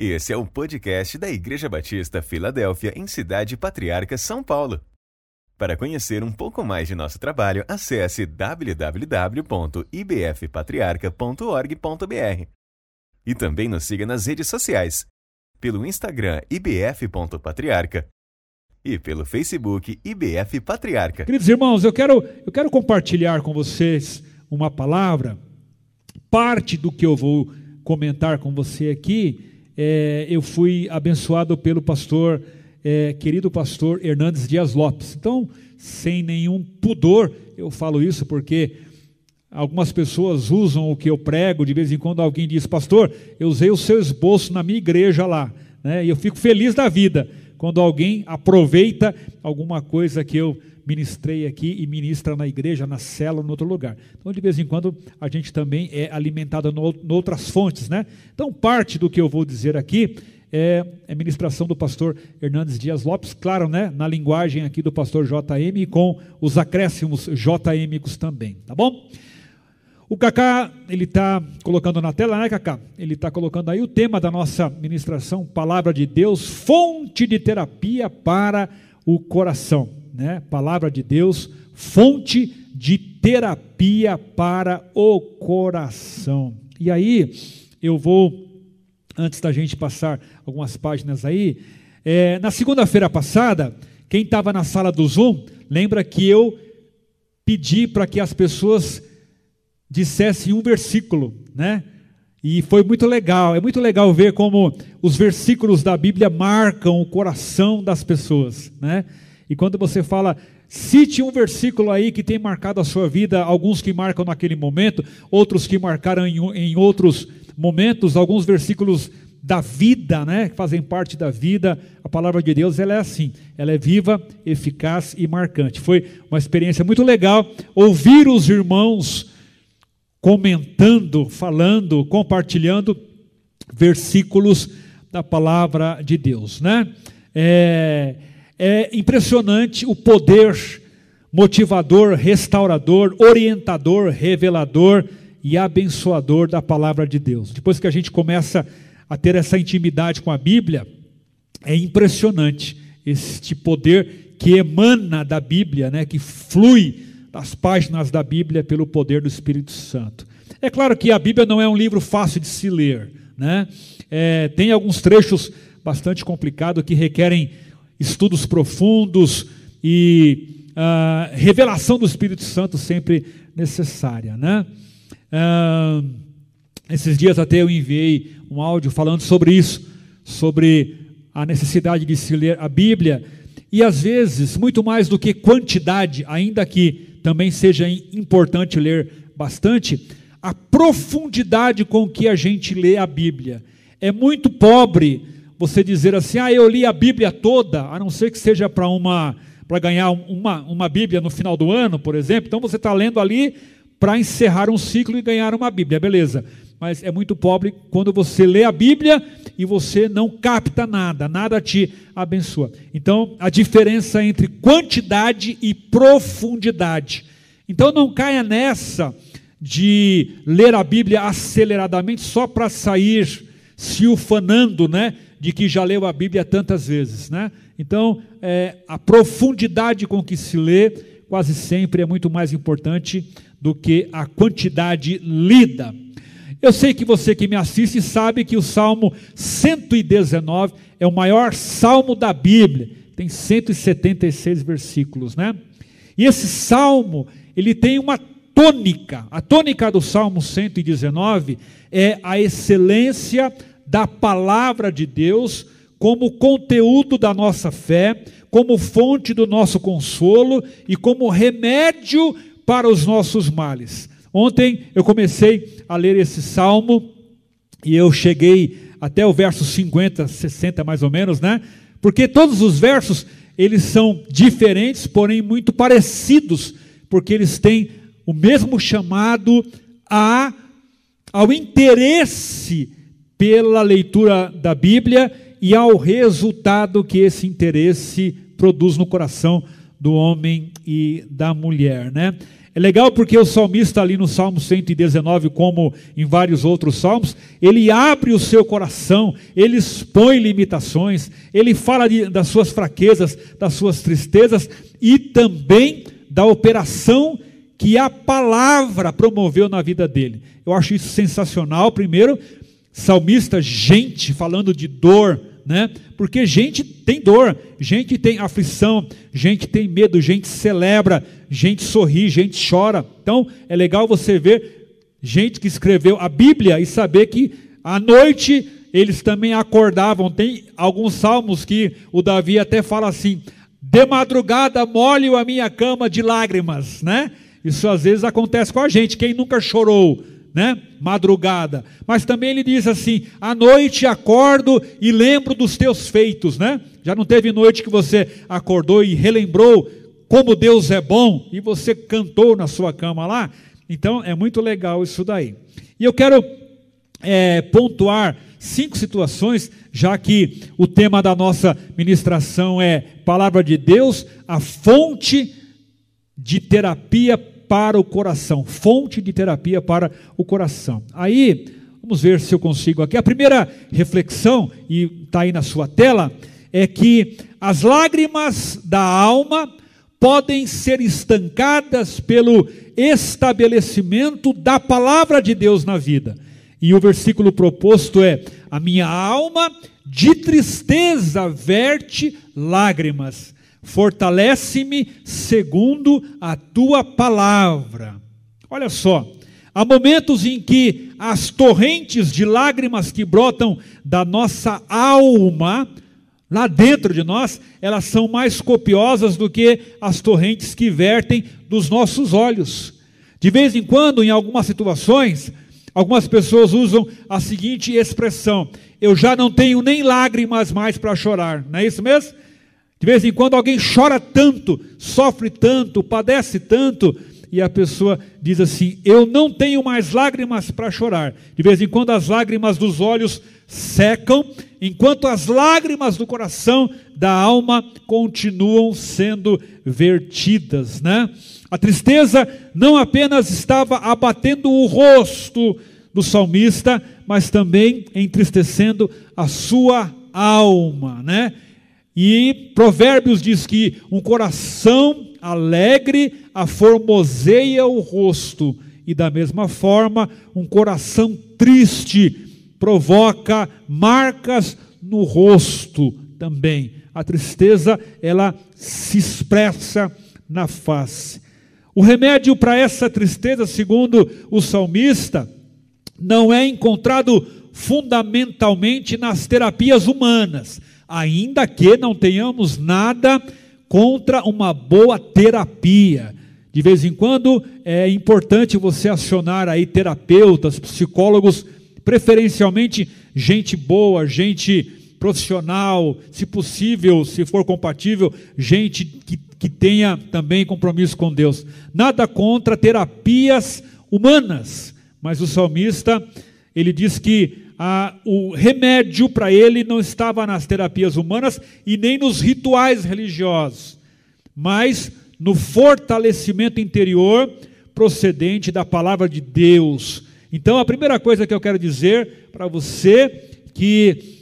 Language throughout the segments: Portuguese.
Esse é o podcast da Igreja Batista Filadélfia, em Cidade Patriarca, São Paulo. Para conhecer um pouco mais de nosso trabalho, acesse www.ibfpatriarca.org.br. E também nos siga nas redes sociais, pelo Instagram ibf.patriarca e pelo Facebook IBF Patriarca. Queridos irmãos, eu quero, eu quero compartilhar com vocês uma palavra. Parte do que eu vou comentar com você aqui é, eu fui abençoado pelo pastor, é, querido pastor Hernandes Dias Lopes. Então, sem nenhum pudor, eu falo isso porque algumas pessoas usam o que eu prego, de vez em quando alguém diz, pastor, eu usei o seu esboço na minha igreja lá, né? e eu fico feliz da vida quando alguém aproveita alguma coisa que eu ministrei aqui e ministra na igreja, na cela, em outro lugar. Então, de vez em quando, a gente também é alimentado em outras fontes, né? Então, parte do que eu vou dizer aqui é a ministração do pastor Hernandes Dias Lopes, claro, né? Na linguagem aqui do pastor JM e com os acréscimos JMicos também, tá bom? O Cacá, ele está colocando na tela, né, Cacá? Ele está colocando aí o tema da nossa ministração, Palavra de Deus, fonte de terapia para o coração né? Palavra de Deus, fonte de terapia para o coração. E aí, eu vou, antes da gente passar algumas páginas aí, é, na segunda-feira passada, quem estava na sala do Zoom, lembra que eu pedi para que as pessoas dissessem um versículo, né? E foi muito legal, é muito legal ver como os versículos da Bíblia marcam o coração das pessoas, né? E quando você fala, cite um versículo aí que tem marcado a sua vida, alguns que marcam naquele momento, outros que marcaram em, em outros momentos, alguns versículos da vida, né, que fazem parte da vida, a palavra de Deus ela é assim, ela é viva, eficaz e marcante. Foi uma experiência muito legal ouvir os irmãos comentando, falando, compartilhando versículos da palavra de Deus, né? É, é impressionante o poder motivador, restaurador, orientador, revelador e abençoador da palavra de Deus. Depois que a gente começa a ter essa intimidade com a Bíblia, é impressionante este poder que emana da Bíblia, né, que flui das páginas da Bíblia pelo poder do Espírito Santo. É claro que a Bíblia não é um livro fácil de se ler, né? É, tem alguns trechos bastante complicados que requerem estudos profundos e uh, revelação do Espírito Santo sempre necessária, né? Uh, esses dias até eu enviei um áudio falando sobre isso, sobre a necessidade de se ler a Bíblia e às vezes muito mais do que quantidade, ainda que também seja importante ler bastante, a profundidade com que a gente lê a Bíblia. É muito pobre você dizer assim, ah, eu li a Bíblia toda, a não ser que seja para uma para ganhar uma, uma Bíblia no final do ano, por exemplo. Então você está lendo ali para encerrar um ciclo e ganhar uma Bíblia, beleza. Mas é muito pobre quando você lê a Bíblia e você não capta nada, nada te abençoa. Então, a diferença entre quantidade e profundidade. Então, não caia nessa de ler a Bíblia aceleradamente só para sair se ufanando, né? De que já leu a Bíblia tantas vezes, né? Então, é, a profundidade com que se lê quase sempre é muito mais importante do que a quantidade lida. Eu sei que você que me assiste sabe que o Salmo 119 é o maior salmo da Bíblia, tem 176 versículos, né? E esse salmo, ele tem uma tônica. A tônica do Salmo 119 é a excelência da palavra de Deus como conteúdo da nossa fé, como fonte do nosso consolo e como remédio para os nossos males. Ontem eu comecei a ler esse salmo e eu cheguei até o verso 50, 60 mais ou menos, né? Porque todos os versos eles são diferentes, porém muito parecidos, porque eles têm o mesmo chamado a ao interesse pela leitura da Bíblia e ao resultado que esse interesse produz no coração do homem e da mulher, né? É legal porque o salmista ali no Salmo 119, como em vários outros salmos, ele abre o seu coração, ele expõe limitações, ele fala de, das suas fraquezas, das suas tristezas e também da operação que a palavra promoveu na vida dele. Eu acho isso sensacional. Primeiro, salmista, gente falando de dor, né? Porque gente tem dor, gente tem aflição, gente tem medo, gente celebra, gente sorri, gente chora. Então é legal você ver gente que escreveu a Bíblia e saber que à noite eles também acordavam. Tem alguns salmos que o Davi até fala assim: de madrugada molho a minha cama de lágrimas, né? Isso às vezes acontece com a gente. Quem nunca chorou? Né? Madrugada. Mas também ele diz assim: à noite acordo e lembro dos teus feitos, né? Já não teve noite que você acordou e relembrou como Deus é bom e você cantou na sua cama lá? Então é muito legal isso daí. E eu quero é, pontuar cinco situações, já que o tema da nossa ministração é Palavra de Deus, a fonte de terapia para o coração, fonte de terapia para o coração. Aí, vamos ver se eu consigo aqui. A primeira reflexão, e está aí na sua tela, é que as lágrimas da alma podem ser estancadas pelo estabelecimento da palavra de Deus na vida. E o versículo proposto é: A minha alma de tristeza verte lágrimas fortalece-me segundo a tua palavra. Olha só, há momentos em que as torrentes de lágrimas que brotam da nossa alma, lá dentro de nós, elas são mais copiosas do que as torrentes que vertem dos nossos olhos. De vez em quando, em algumas situações, algumas pessoas usam a seguinte expressão: eu já não tenho nem lágrimas mais para chorar, não é isso mesmo? De vez em quando alguém chora tanto, sofre tanto, padece tanto, e a pessoa diz assim: Eu não tenho mais lágrimas para chorar. De vez em quando as lágrimas dos olhos secam, enquanto as lágrimas do coração, da alma, continuam sendo vertidas, né? A tristeza não apenas estava abatendo o rosto do salmista, mas também entristecendo a sua alma, né? E Provérbios diz que um coração alegre aformoseia o rosto, e da mesma forma, um coração triste provoca marcas no rosto também. A tristeza, ela se expressa na face. O remédio para essa tristeza, segundo o salmista, não é encontrado fundamentalmente nas terapias humanas ainda que não tenhamos nada contra uma boa terapia. De vez em quando é importante você acionar aí terapeutas, psicólogos, preferencialmente gente boa, gente profissional, se possível, se for compatível, gente que, que tenha também compromisso com Deus. Nada contra terapias humanas, mas o salmista, ele diz que ah, o remédio para ele não estava nas terapias humanas e nem nos rituais religiosos, mas no fortalecimento interior procedente da palavra de Deus. Então, a primeira coisa que eu quero dizer para você que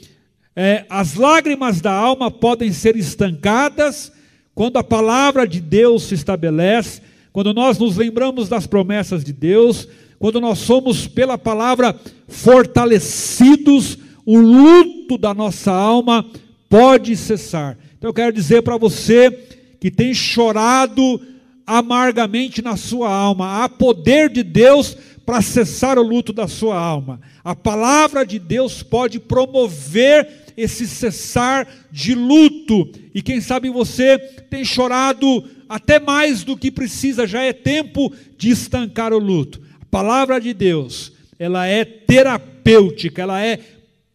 é, as lágrimas da alma podem ser estancadas quando a palavra de Deus se estabelece, quando nós nos lembramos das promessas de Deus, quando nós somos, pela palavra, fortalecidos, o luto da nossa alma pode cessar. Então eu quero dizer para você que tem chorado amargamente na sua alma, há poder de Deus para cessar o luto da sua alma. A palavra de Deus pode promover esse cessar de luto. E quem sabe você tem chorado até mais do que precisa, já é tempo de estancar o luto palavra de Deus, ela é terapêutica, ela é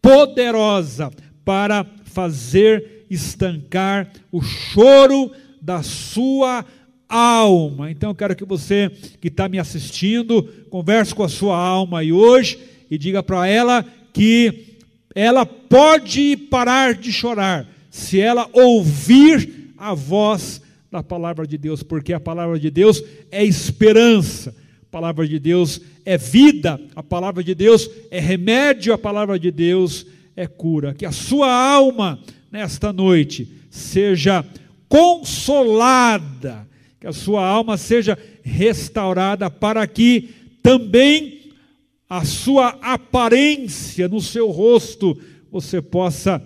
poderosa para fazer estancar o choro da sua alma. Então eu quero que você que está me assistindo, converse com a sua alma aí hoje e diga para ela que ela pode parar de chorar se ela ouvir a voz da palavra de Deus, porque a palavra de Deus é esperança, palavra de Deus é vida, a palavra de Deus é remédio, a palavra de Deus é cura. Que a sua alma, nesta noite, seja consolada, que a sua alma seja restaurada, para que também a sua aparência no seu rosto você possa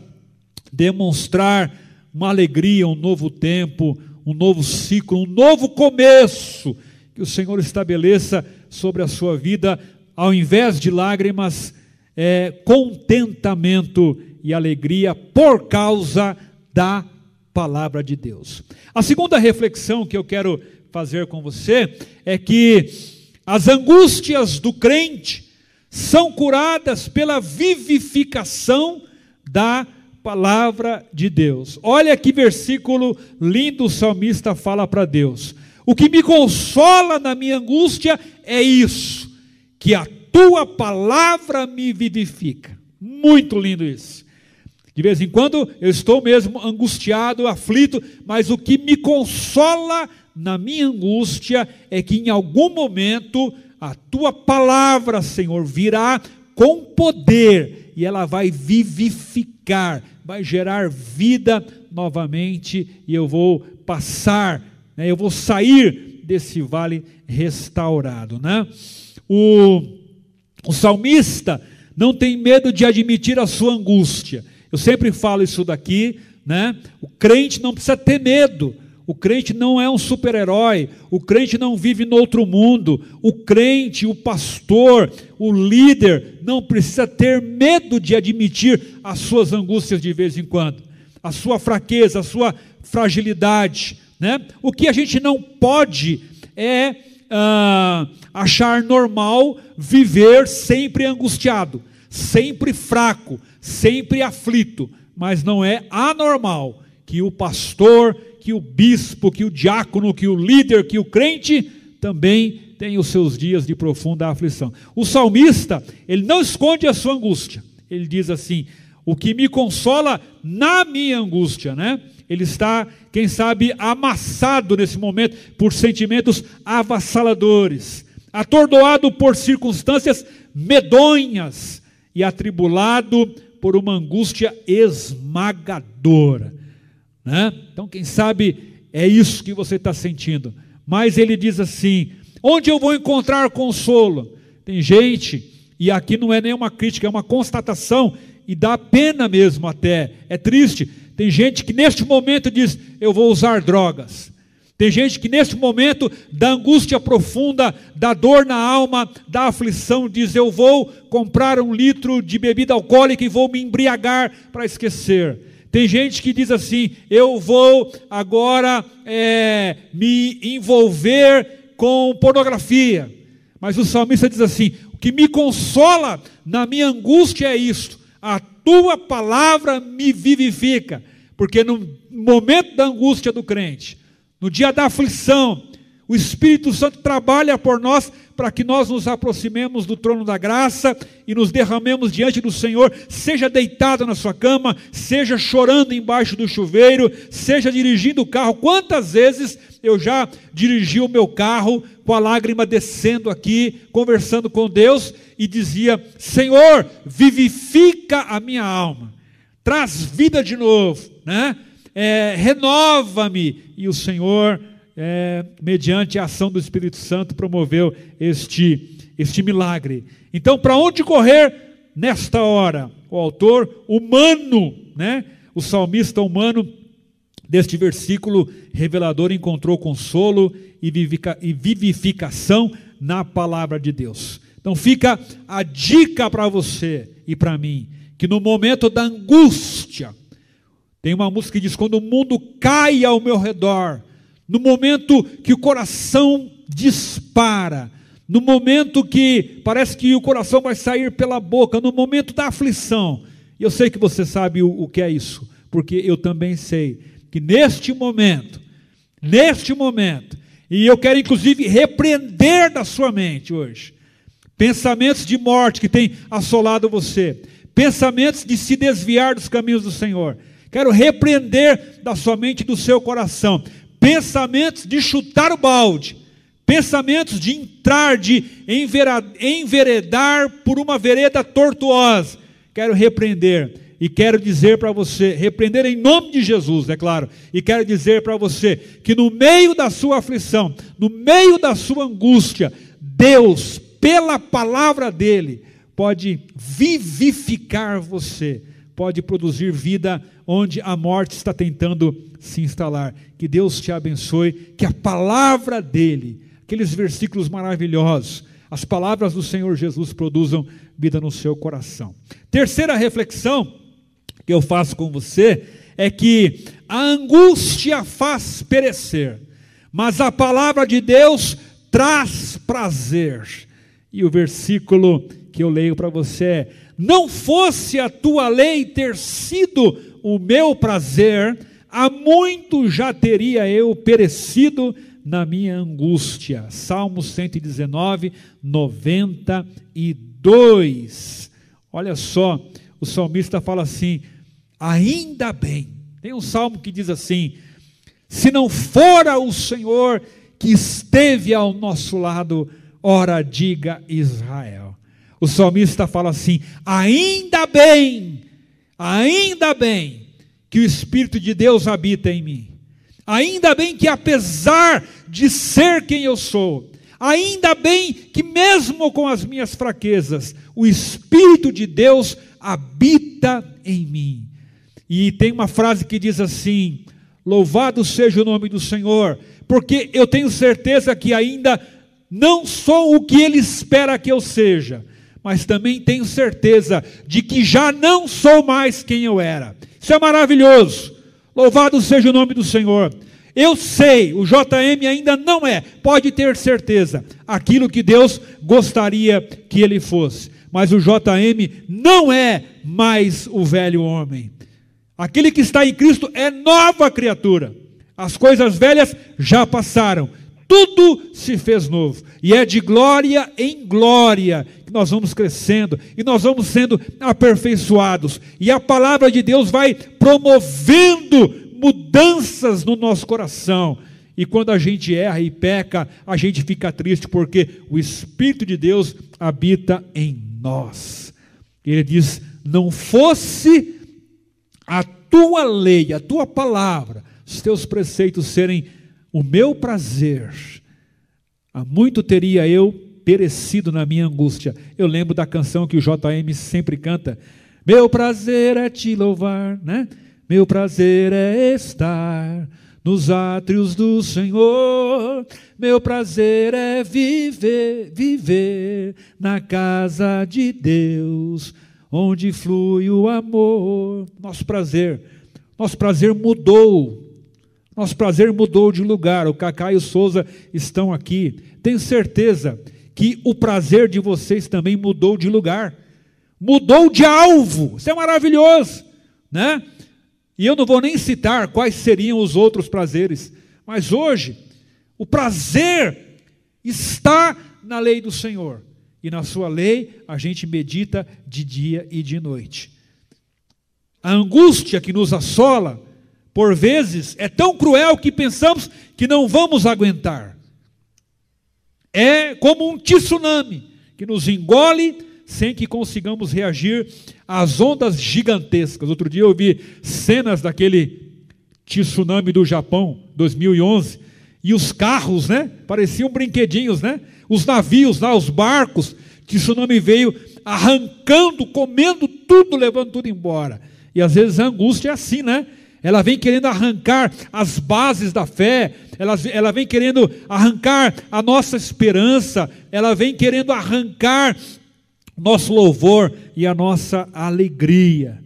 demonstrar uma alegria, um novo tempo, um novo ciclo, um novo começo que o Senhor estabeleça sobre a sua vida, ao invés de lágrimas, é, contentamento e alegria por causa da palavra de Deus. A segunda reflexão que eu quero fazer com você é que as angústias do crente são curadas pela vivificação da palavra de Deus. Olha que versículo lindo o salmista fala para Deus. O que me consola na minha angústia é isso, que a tua palavra me vivifica. Muito lindo isso. De vez em quando eu estou mesmo angustiado, aflito, mas o que me consola na minha angústia é que em algum momento a tua palavra, Senhor, virá com poder e ela vai vivificar, vai gerar vida novamente e eu vou passar, né, eu vou sair desse vale restaurado. Né? O, o salmista não tem medo de admitir a sua angústia. Eu sempre falo isso daqui, né? O crente não precisa ter medo. O crente não é um super-herói, o crente não vive no outro mundo. O crente, o pastor, o líder não precisa ter medo de admitir as suas angústias de vez em quando, a sua fraqueza, a sua fragilidade. Né? O que a gente não pode é ah, achar normal viver sempre angustiado, sempre fraco, sempre aflito, mas não é anormal que o pastor, que o bispo, que o diácono, que o líder, que o crente também tem os seus dias de profunda aflição. O salmista, ele não esconde a sua angústia. Ele diz assim: "O que me consola na minha angústia", né? Ele está, quem sabe, amassado nesse momento por sentimentos avassaladores, atordoado por circunstâncias medonhas e atribulado por uma angústia esmagadora. Né? Então, quem sabe é isso que você está sentindo. Mas ele diz assim: onde eu vou encontrar consolo? Tem gente, e aqui não é nenhuma crítica, é uma constatação, e dá pena mesmo até, é triste. Tem gente que neste momento diz: eu vou usar drogas. Tem gente que neste momento da angústia profunda, da dor na alma, da aflição, diz: Eu vou comprar um litro de bebida alcoólica e vou me embriagar para esquecer. Tem gente que diz assim: Eu vou agora é, me envolver com pornografia. Mas o salmista diz assim: O que me consola na minha angústia é isto: a tua palavra me vivifica. Porque no momento da angústia do crente, no dia da aflição, o Espírito Santo trabalha por nós para que nós nos aproximemos do trono da graça e nos derramemos diante do Senhor, seja deitado na sua cama, seja chorando embaixo do chuveiro, seja dirigindo o carro. Quantas vezes eu já dirigi o meu carro com a lágrima descendo aqui, conversando com Deus e dizia: Senhor, vivifica a minha alma, traz vida de novo, né? é, renova-me. E o Senhor, é, mediante a ação do Espírito Santo, promoveu este, este milagre. Então, para onde correr nesta hora? O autor humano, né? o salmista humano deste versículo revelador encontrou consolo e vivificação na palavra de Deus. Então fica a dica para você e para mim, que no momento da angústia, tem uma música que diz: Quando o mundo cai ao meu redor, no momento que o coração dispara, no momento que parece que o coração vai sair pela boca, no momento da aflição. E eu sei que você sabe o, o que é isso, porque eu também sei que neste momento, neste momento, e eu quero inclusive repreender da sua mente hoje, pensamentos de morte que têm assolado você, pensamentos de se desviar dos caminhos do Senhor. Quero repreender da sua mente e do seu coração. Pensamentos de chutar o balde, pensamentos de entrar, de enveredar por uma vereda tortuosa. Quero repreender. E quero dizer para você, repreender em nome de Jesus, é claro, e quero dizer para você que no meio da sua aflição, no meio da sua angústia, Deus, pela palavra dele, pode vivificar você, pode produzir vida onde a morte está tentando se instalar. Que Deus te abençoe, que a palavra dele, aqueles versículos maravilhosos, as palavras do Senhor Jesus produzam vida no seu coração. Terceira reflexão que eu faço com você é que a angústia faz perecer, mas a palavra de Deus traz prazer. E o versículo que eu leio para você é: Não fosse a tua lei ter sido o meu prazer, há muito já teria eu perecido na minha angústia. Salmo 119, 92. Olha só, o salmista fala assim: ainda bem. Tem um salmo que diz assim: se não fora o Senhor que esteve ao nosso lado, ora diga Israel. O salmista fala assim: ainda bem, ainda bem que o Espírito de Deus habita em mim. Ainda bem que, apesar de ser quem eu sou, ainda bem que, mesmo com as minhas fraquezas, o Espírito de Deus habita em mim. E tem uma frase que diz assim: Louvado seja o nome do Senhor, porque eu tenho certeza que ainda não sou o que Ele espera que eu seja, mas também tenho certeza de que já não sou mais quem eu era. Isso é maravilhoso. Louvado seja o nome do Senhor. Eu sei, o JM ainda não é, pode ter certeza, aquilo que Deus gostaria que ele fosse. Mas o JM não é mais o velho homem. Aquele que está em Cristo é nova criatura. As coisas velhas já passaram, tudo se fez novo. E é de glória em glória que nós vamos crescendo e nós vamos sendo aperfeiçoados. E a palavra de Deus vai promovendo mudanças no nosso coração. E quando a gente erra e peca, a gente fica triste porque o Espírito de Deus habita em nós. Ele diz: não fosse a tua lei, a tua palavra, os teus preceitos serem o meu prazer, há muito teria eu perecido na minha angústia. Eu lembro da canção que o JM sempre canta: Meu prazer é te louvar, né? Meu prazer é estar nos átrios do Senhor. Meu prazer é viver, viver na casa de Deus onde flui o amor. Nosso prazer, nosso prazer mudou. Nosso prazer mudou de lugar. O Cacá e o Souza estão aqui. Tenho certeza que o prazer de vocês também mudou de lugar. Mudou de alvo. Isso é maravilhoso, né? E eu não vou nem citar quais seriam os outros prazeres, mas hoje o prazer está na lei do Senhor. E na sua lei a gente medita de dia e de noite. A angústia que nos assola, por vezes, é tão cruel que pensamos que não vamos aguentar. É como um tsunami que nos engole sem que consigamos reagir às ondas gigantescas. Outro dia eu vi cenas daquele tsunami do Japão, 2011, e os carros, né? Pareciam brinquedinhos, né? Os navios lá, os barcos, tsunami veio arrancando, comendo tudo, levando tudo embora. E às vezes a angústia é assim, né? Ela vem querendo arrancar as bases da fé, ela, ela vem querendo arrancar a nossa esperança, ela vem querendo arrancar nosso louvor e a nossa alegria.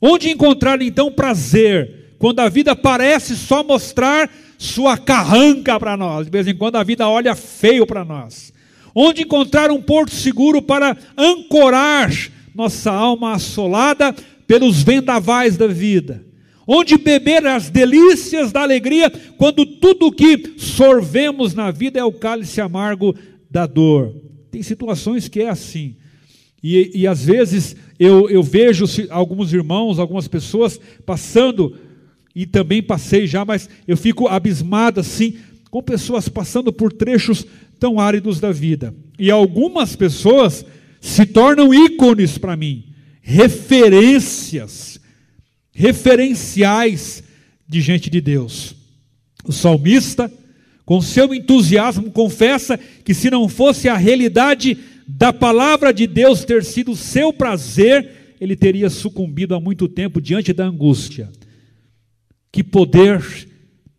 Onde encontrar então prazer, quando a vida parece só mostrar sua carranca para nós. De vez em quando a vida olha feio para nós. Onde encontrar um porto seguro para ancorar nossa alma assolada pelos vendavais da vida. Onde beber as delícias da alegria quando tudo o que sorvemos na vida é o cálice amargo da dor. Tem situações que é assim. E, e às vezes eu, eu vejo alguns irmãos, algumas pessoas passando e também passei já, mas eu fico abismado assim, com pessoas passando por trechos tão áridos da vida. E algumas pessoas se tornam ícones para mim, referências, referenciais de gente de Deus. O salmista, com seu entusiasmo, confessa que se não fosse a realidade da palavra de Deus ter sido seu prazer, ele teria sucumbido há muito tempo diante da angústia. Que poder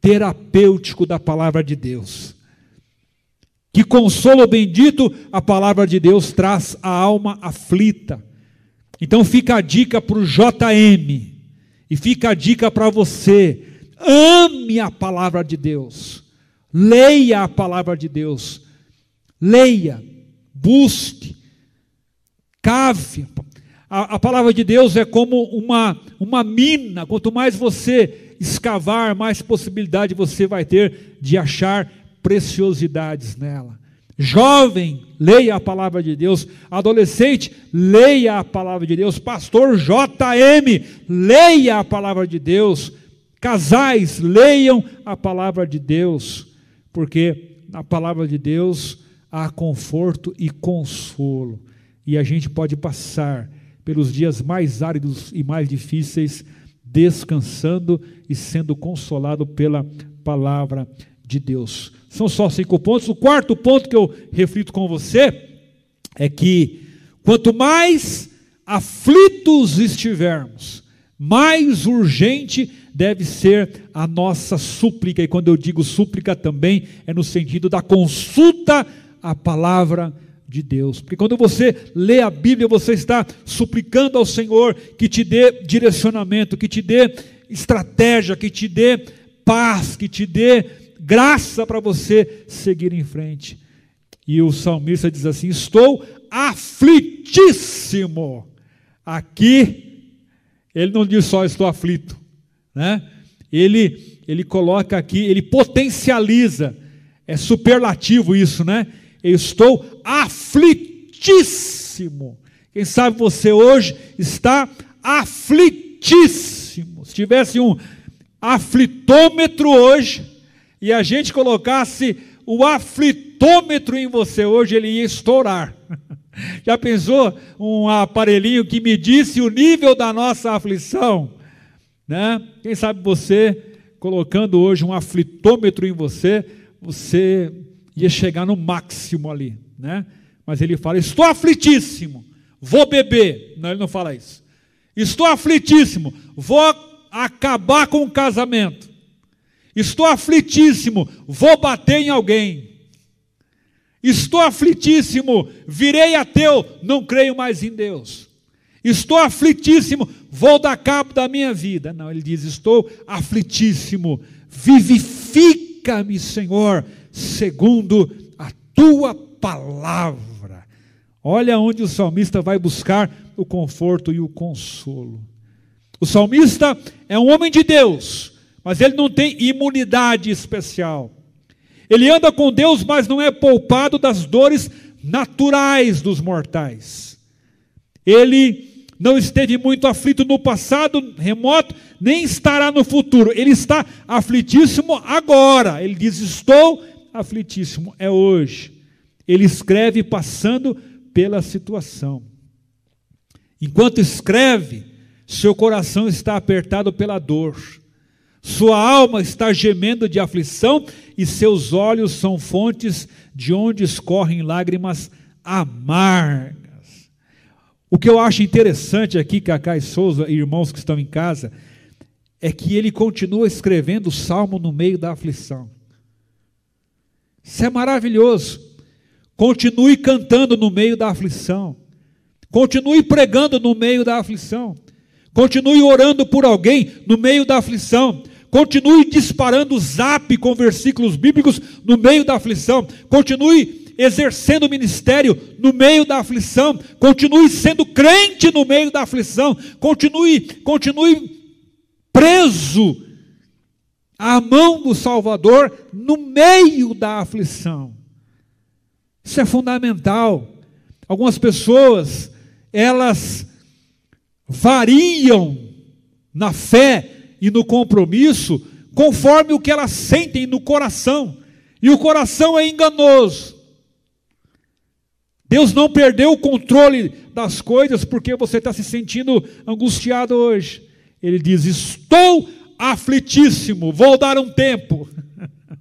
terapêutico da palavra de Deus. Que consolo bendito a palavra de Deus traz à alma aflita. Então fica a dica para o JM, e fica a dica para você: ame a palavra de Deus, leia a palavra de Deus, leia, busque, cave. A, a palavra de Deus é como uma, uma mina, quanto mais você escavar, mais possibilidade você vai ter de achar preciosidades nela. Jovem, leia a palavra de Deus. Adolescente, leia a palavra de Deus. Pastor JM, leia a palavra de Deus. Casais, leiam a palavra de Deus, porque na palavra de Deus há conforto e consolo. E a gente pode passar pelos dias mais áridos e mais difíceis, descansando e sendo consolado pela palavra de Deus. São só cinco pontos. O quarto ponto que eu reflito com você é que quanto mais aflitos estivermos, mais urgente deve ser a nossa súplica. E quando eu digo súplica também é no sentido da consulta à palavra de Deus. Porque quando você lê a Bíblia, você está suplicando ao Senhor que te dê direcionamento, que te dê estratégia, que te dê paz, que te dê graça para você seguir em frente. E o salmista diz assim: Estou aflitíssimo. Aqui, ele não diz só estou aflito, né? Ele, ele coloca aqui, ele potencializa, é superlativo isso, né? Eu estou aflitíssimo. Quem sabe você hoje está aflitíssimo. Se tivesse um aflitômetro hoje, e a gente colocasse o aflitômetro em você hoje, ele ia estourar. Já pensou um aparelhinho que medisse o nível da nossa aflição? Né? Quem sabe você, colocando hoje um aflitômetro em você, você ia chegar no máximo ali. Né? Mas ele fala: Estou aflitíssimo, vou beber. Não, ele não fala isso. Estou aflitíssimo, vou acabar com o casamento. Estou aflitíssimo, vou bater em alguém. Estou aflitíssimo, virei ateu, não creio mais em Deus. Estou aflitíssimo, vou dar cabo da minha vida. Não, ele diz: Estou aflitíssimo, vivifica-me, Senhor, segundo a tua palavra. Olha onde o salmista vai buscar o conforto e o consolo. O salmista é um homem de Deus mas ele não tem imunidade especial. Ele anda com Deus, mas não é poupado das dores naturais dos mortais. Ele não esteve muito aflito no passado remoto, nem estará no futuro. Ele está aflitíssimo agora. Ele diz: Estou aflitíssimo, é hoje. Ele escreve passando pela situação. Enquanto escreve, seu coração está apertado pela dor. Sua alma está gemendo de aflição e seus olhos são fontes de onde escorrem lágrimas amargas. O que eu acho interessante aqui, Cacá e Souza e irmãos que estão em casa, é que ele continua escrevendo o salmo no meio da aflição. Isso é maravilhoso. Continue cantando no meio da aflição. Continue pregando no meio da aflição. Continue orando por alguém no meio da aflição. Continue disparando o zap com versículos bíblicos no meio da aflição. Continue exercendo o ministério no meio da aflição. Continue sendo crente no meio da aflição. Continue, continue preso à mão do Salvador no meio da aflição. Isso é fundamental. Algumas pessoas, elas variam na fé e no compromisso conforme o que elas sentem no coração. E o coração é enganoso. Deus não perdeu o controle das coisas porque você está se sentindo angustiado hoje. Ele diz: Estou aflitíssimo, vou dar um tempo.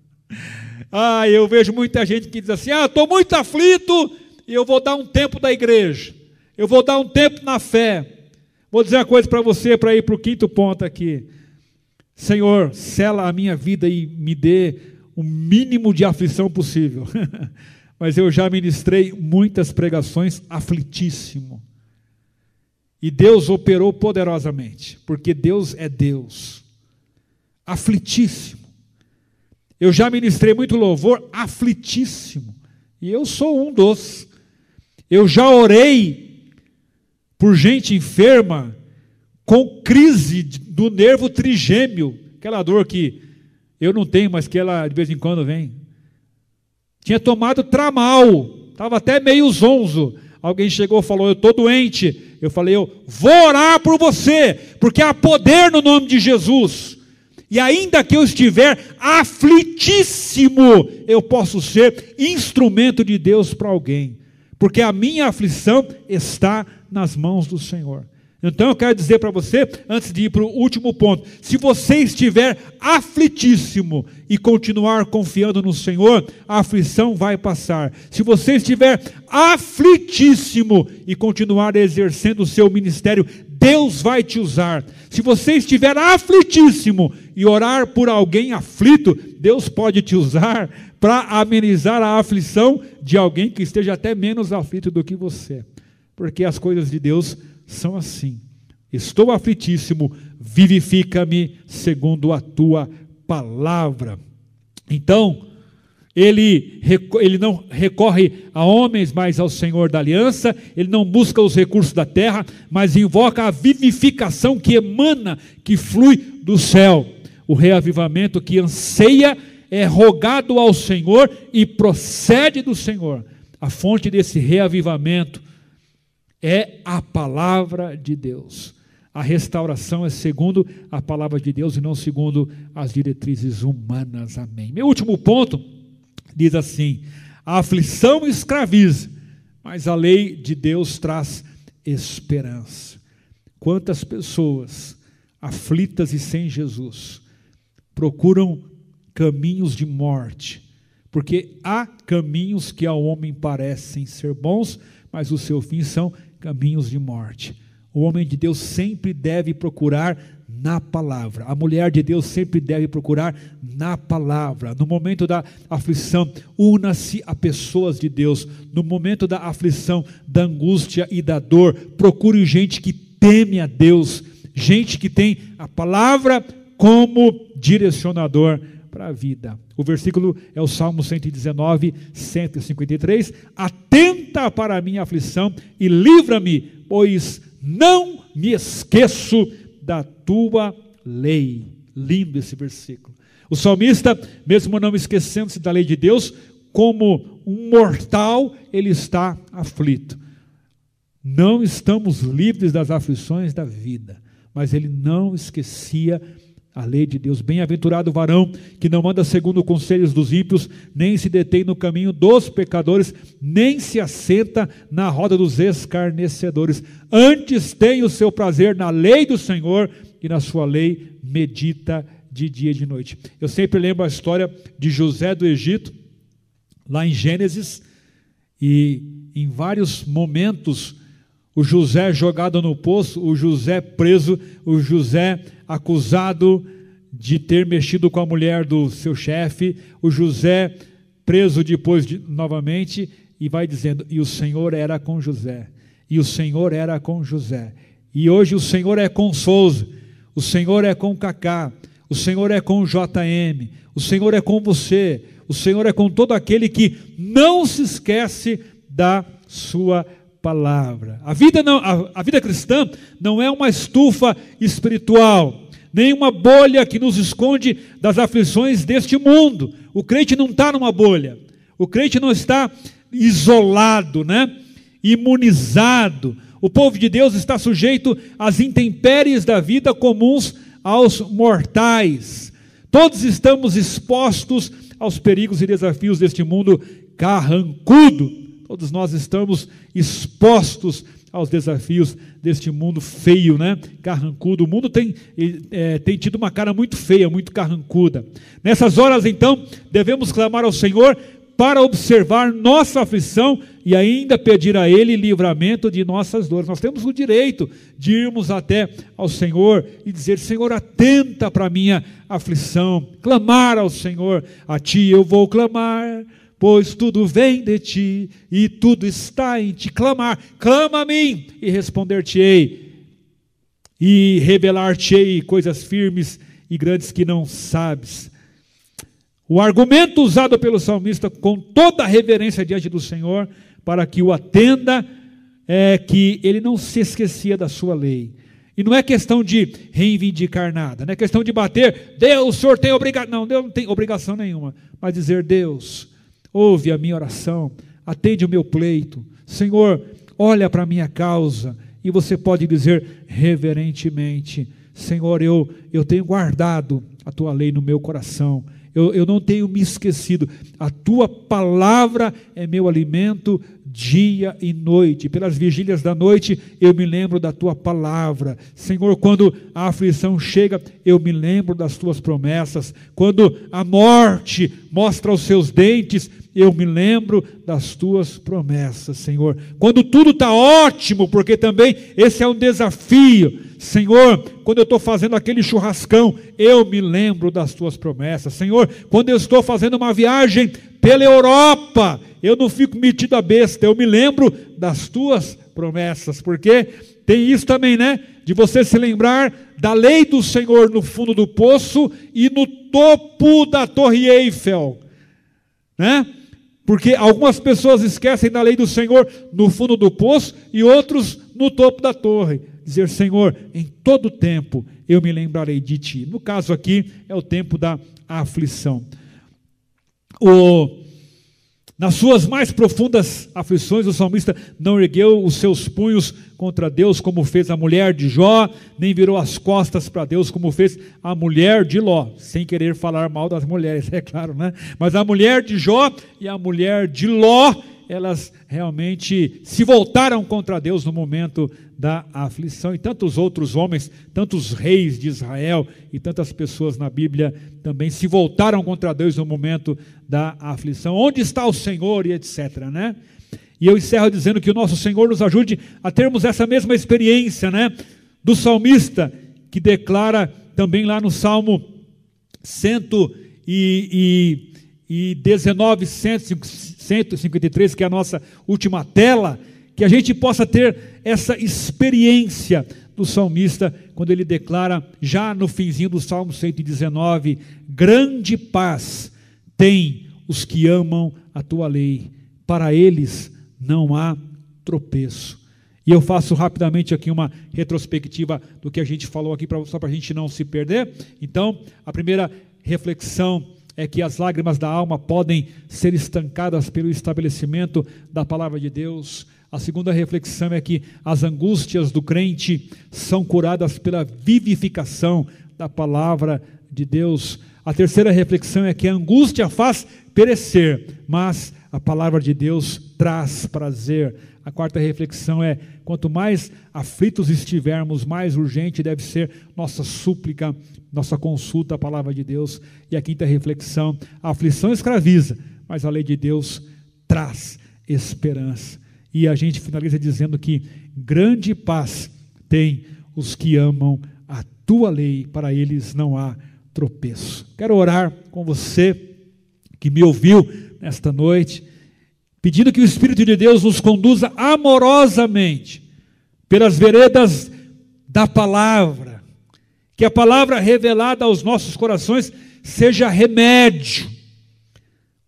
ah, eu vejo muita gente que diz assim: Ah, estou muito aflito e eu vou dar um tempo da igreja, eu vou dar um tempo na fé. Vou dizer uma coisa para você, para ir para o quinto ponto aqui. Senhor, sela a minha vida e me dê o mínimo de aflição possível. Mas eu já ministrei muitas pregações aflitíssimo. E Deus operou poderosamente, porque Deus é Deus. Aflitíssimo. Eu já ministrei muito louvor aflitíssimo. E eu sou um dos. Eu já orei por gente enferma com crise do nervo trigêmeo, aquela dor que eu não tenho, mas que ela de vez em quando vem. Tinha tomado tramal, estava até meio zonzo. Alguém chegou e falou: Eu estou doente. Eu falei: Eu vou orar por você, porque há poder no nome de Jesus. E ainda que eu estiver aflitíssimo, eu posso ser instrumento de Deus para alguém, porque a minha aflição está nas mãos do Senhor. Então eu quero dizer para você, antes de ir para o último ponto: se você estiver aflitíssimo e continuar confiando no Senhor, a aflição vai passar. Se você estiver aflitíssimo e continuar exercendo o seu ministério, Deus vai te usar. Se você estiver aflitíssimo e orar por alguém aflito, Deus pode te usar para amenizar a aflição de alguém que esteja até menos aflito do que você. Porque as coisas de Deus são assim. Estou aflitíssimo, vivifica-me segundo a tua palavra. Então, ele, ele não recorre a homens, mas ao Senhor da aliança, ele não busca os recursos da terra, mas invoca a vivificação que emana, que flui do céu. O reavivamento que anseia é rogado ao Senhor e procede do Senhor. A fonte desse reavivamento é a palavra de Deus. A restauração é segundo a palavra de Deus e não segundo as diretrizes humanas. Amém. Meu último ponto diz assim: a aflição escraviza, mas a lei de Deus traz esperança. Quantas pessoas aflitas e sem Jesus procuram caminhos de morte, porque há caminhos que ao homem parecem ser bons, mas o seu fim são caminhos de morte. O homem de Deus sempre deve procurar na palavra. A mulher de Deus sempre deve procurar na palavra. No momento da aflição, una-se a pessoas de Deus. No momento da aflição, da angústia e da dor, procure gente que teme a Deus, gente que tem a palavra como direcionador para a vida. O versículo é o Salmo 119, 153. Atenta para a minha aflição e livra-me, pois não me esqueço da tua lei. Lindo esse versículo. O salmista, mesmo não esquecendo-se da lei de Deus, como um mortal, ele está aflito. Não estamos livres das aflições da vida, mas ele não esquecia a lei de Deus. Bem-aventurado o varão que não anda segundo conselhos dos ímpios, nem se detém no caminho dos pecadores, nem se assenta na roda dos escarnecedores. Antes tem o seu prazer na lei do Senhor e na sua lei medita de dia e de noite. Eu sempre lembro a história de José do Egito, lá em Gênesis, e em vários momentos o José jogado no poço, o José preso, o José acusado de ter mexido com a mulher do seu chefe, o José preso depois de, novamente, e vai dizendo: E o Senhor era com José, e o Senhor era com José, e hoje o Senhor é com Souza, o Senhor é com Cacá, o Senhor é com JM, o Senhor é com você, o Senhor é com todo aquele que não se esquece da sua palavra. A vida, não, a, a vida cristã não é uma estufa espiritual, nem uma bolha que nos esconde das aflições deste mundo. O crente não está numa bolha, o crente não está isolado, né? imunizado. O povo de Deus está sujeito às intempéries da vida comuns aos mortais. Todos estamos expostos aos perigos e desafios deste mundo carrancudo. Todos nós estamos expostos aos desafios deste mundo feio, né? Carrancudo. O mundo tem, é, tem tido uma cara muito feia, muito carrancuda. Nessas horas, então, devemos clamar ao Senhor para observar nossa aflição e ainda pedir a Ele livramento de nossas dores. Nós temos o direito de irmos até ao Senhor e dizer: Senhor, atenta para a minha aflição, clamar ao Senhor, a Ti eu vou clamar pois tudo vem de ti e tudo está em ti. Clamar, clama a mim e responder-te-ei, e revelar-te-ei coisas firmes e grandes que não sabes. O argumento usado pelo salmista com toda a reverência diante do Senhor, para que o atenda, é que ele não se esquecia da sua lei. E não é questão de reivindicar nada, não é questão de bater, Deus, o Senhor tem obrigação. Não, Deus não tem obrigação nenhuma. Mas dizer, Deus, ouve a minha oração, atende o meu pleito. Senhor, olha para a minha causa. E você pode dizer reverentemente: Senhor, eu, eu tenho guardado a tua lei no meu coração. Eu, eu não tenho me esquecido. A tua palavra é meu alimento dia e noite. Pelas vigílias da noite eu me lembro da tua palavra. Senhor, quando a aflição chega, eu me lembro das tuas promessas. Quando a morte mostra os seus dentes, eu me lembro das tuas promessas, Senhor. Quando tudo está ótimo, porque também esse é um desafio. Senhor, quando eu estou fazendo aquele churrascão, eu me lembro das tuas promessas. Senhor, quando eu estou fazendo uma viagem pela Europa, eu não fico metido a besta, eu me lembro das tuas promessas, porque tem isso também, né? De você se lembrar da lei do Senhor no fundo do poço e no topo da Torre Eiffel, né? Porque algumas pessoas esquecem da lei do Senhor no fundo do poço e outros no topo da torre. Dizer, Senhor, em todo tempo eu me lembrarei de ti. No caso aqui é o tempo da aflição. O nas suas mais profundas aflições, o salmista não ergueu os seus punhos contra Deus, como fez a mulher de Jó, nem virou as costas para Deus, como fez a mulher de Ló, sem querer falar mal das mulheres, é claro, né? Mas a mulher de Jó e a mulher de Ló elas realmente se voltaram contra Deus no momento da aflição. E tantos outros homens, tantos reis de Israel e tantas pessoas na Bíblia também se voltaram contra Deus no momento da aflição. Onde está o Senhor e etc. Né? E eu encerro dizendo que o nosso Senhor nos ajude a termos essa mesma experiência né? do salmista, que declara também lá no Salmo 100 e, e, e 19, 153, que é a nossa última tela, que a gente possa ter essa experiência do salmista quando ele declara, já no finzinho do Salmo 119, grande paz tem os que amam a tua lei, para eles não há tropeço. E eu faço rapidamente aqui uma retrospectiva do que a gente falou aqui, só para a gente não se perder. Então, a primeira reflexão é que as lágrimas da alma podem ser estancadas pelo estabelecimento da palavra de Deus. A segunda reflexão é que as angústias do crente são curadas pela vivificação da palavra de Deus. A terceira reflexão é que a angústia faz perecer, mas a palavra de Deus traz prazer. A quarta reflexão é: quanto mais aflitos estivermos, mais urgente deve ser nossa súplica nossa consulta à palavra de Deus. E a quinta reflexão: a aflição escraviza, mas a lei de Deus traz esperança. E a gente finaliza dizendo que grande paz tem os que amam a tua lei, para eles não há tropeço. Quero orar com você que me ouviu nesta noite, pedindo que o Espírito de Deus nos conduza amorosamente pelas veredas da palavra que a palavra revelada aos nossos corações seja remédio,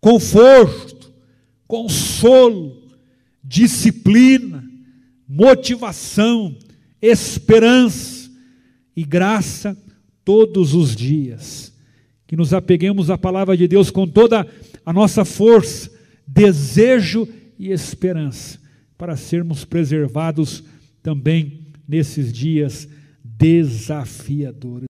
conforto, consolo, disciplina, motivação, esperança e graça todos os dias. Que nos apeguemos à palavra de Deus com toda a nossa força, desejo e esperança, para sermos preservados também nesses dias desafiadores.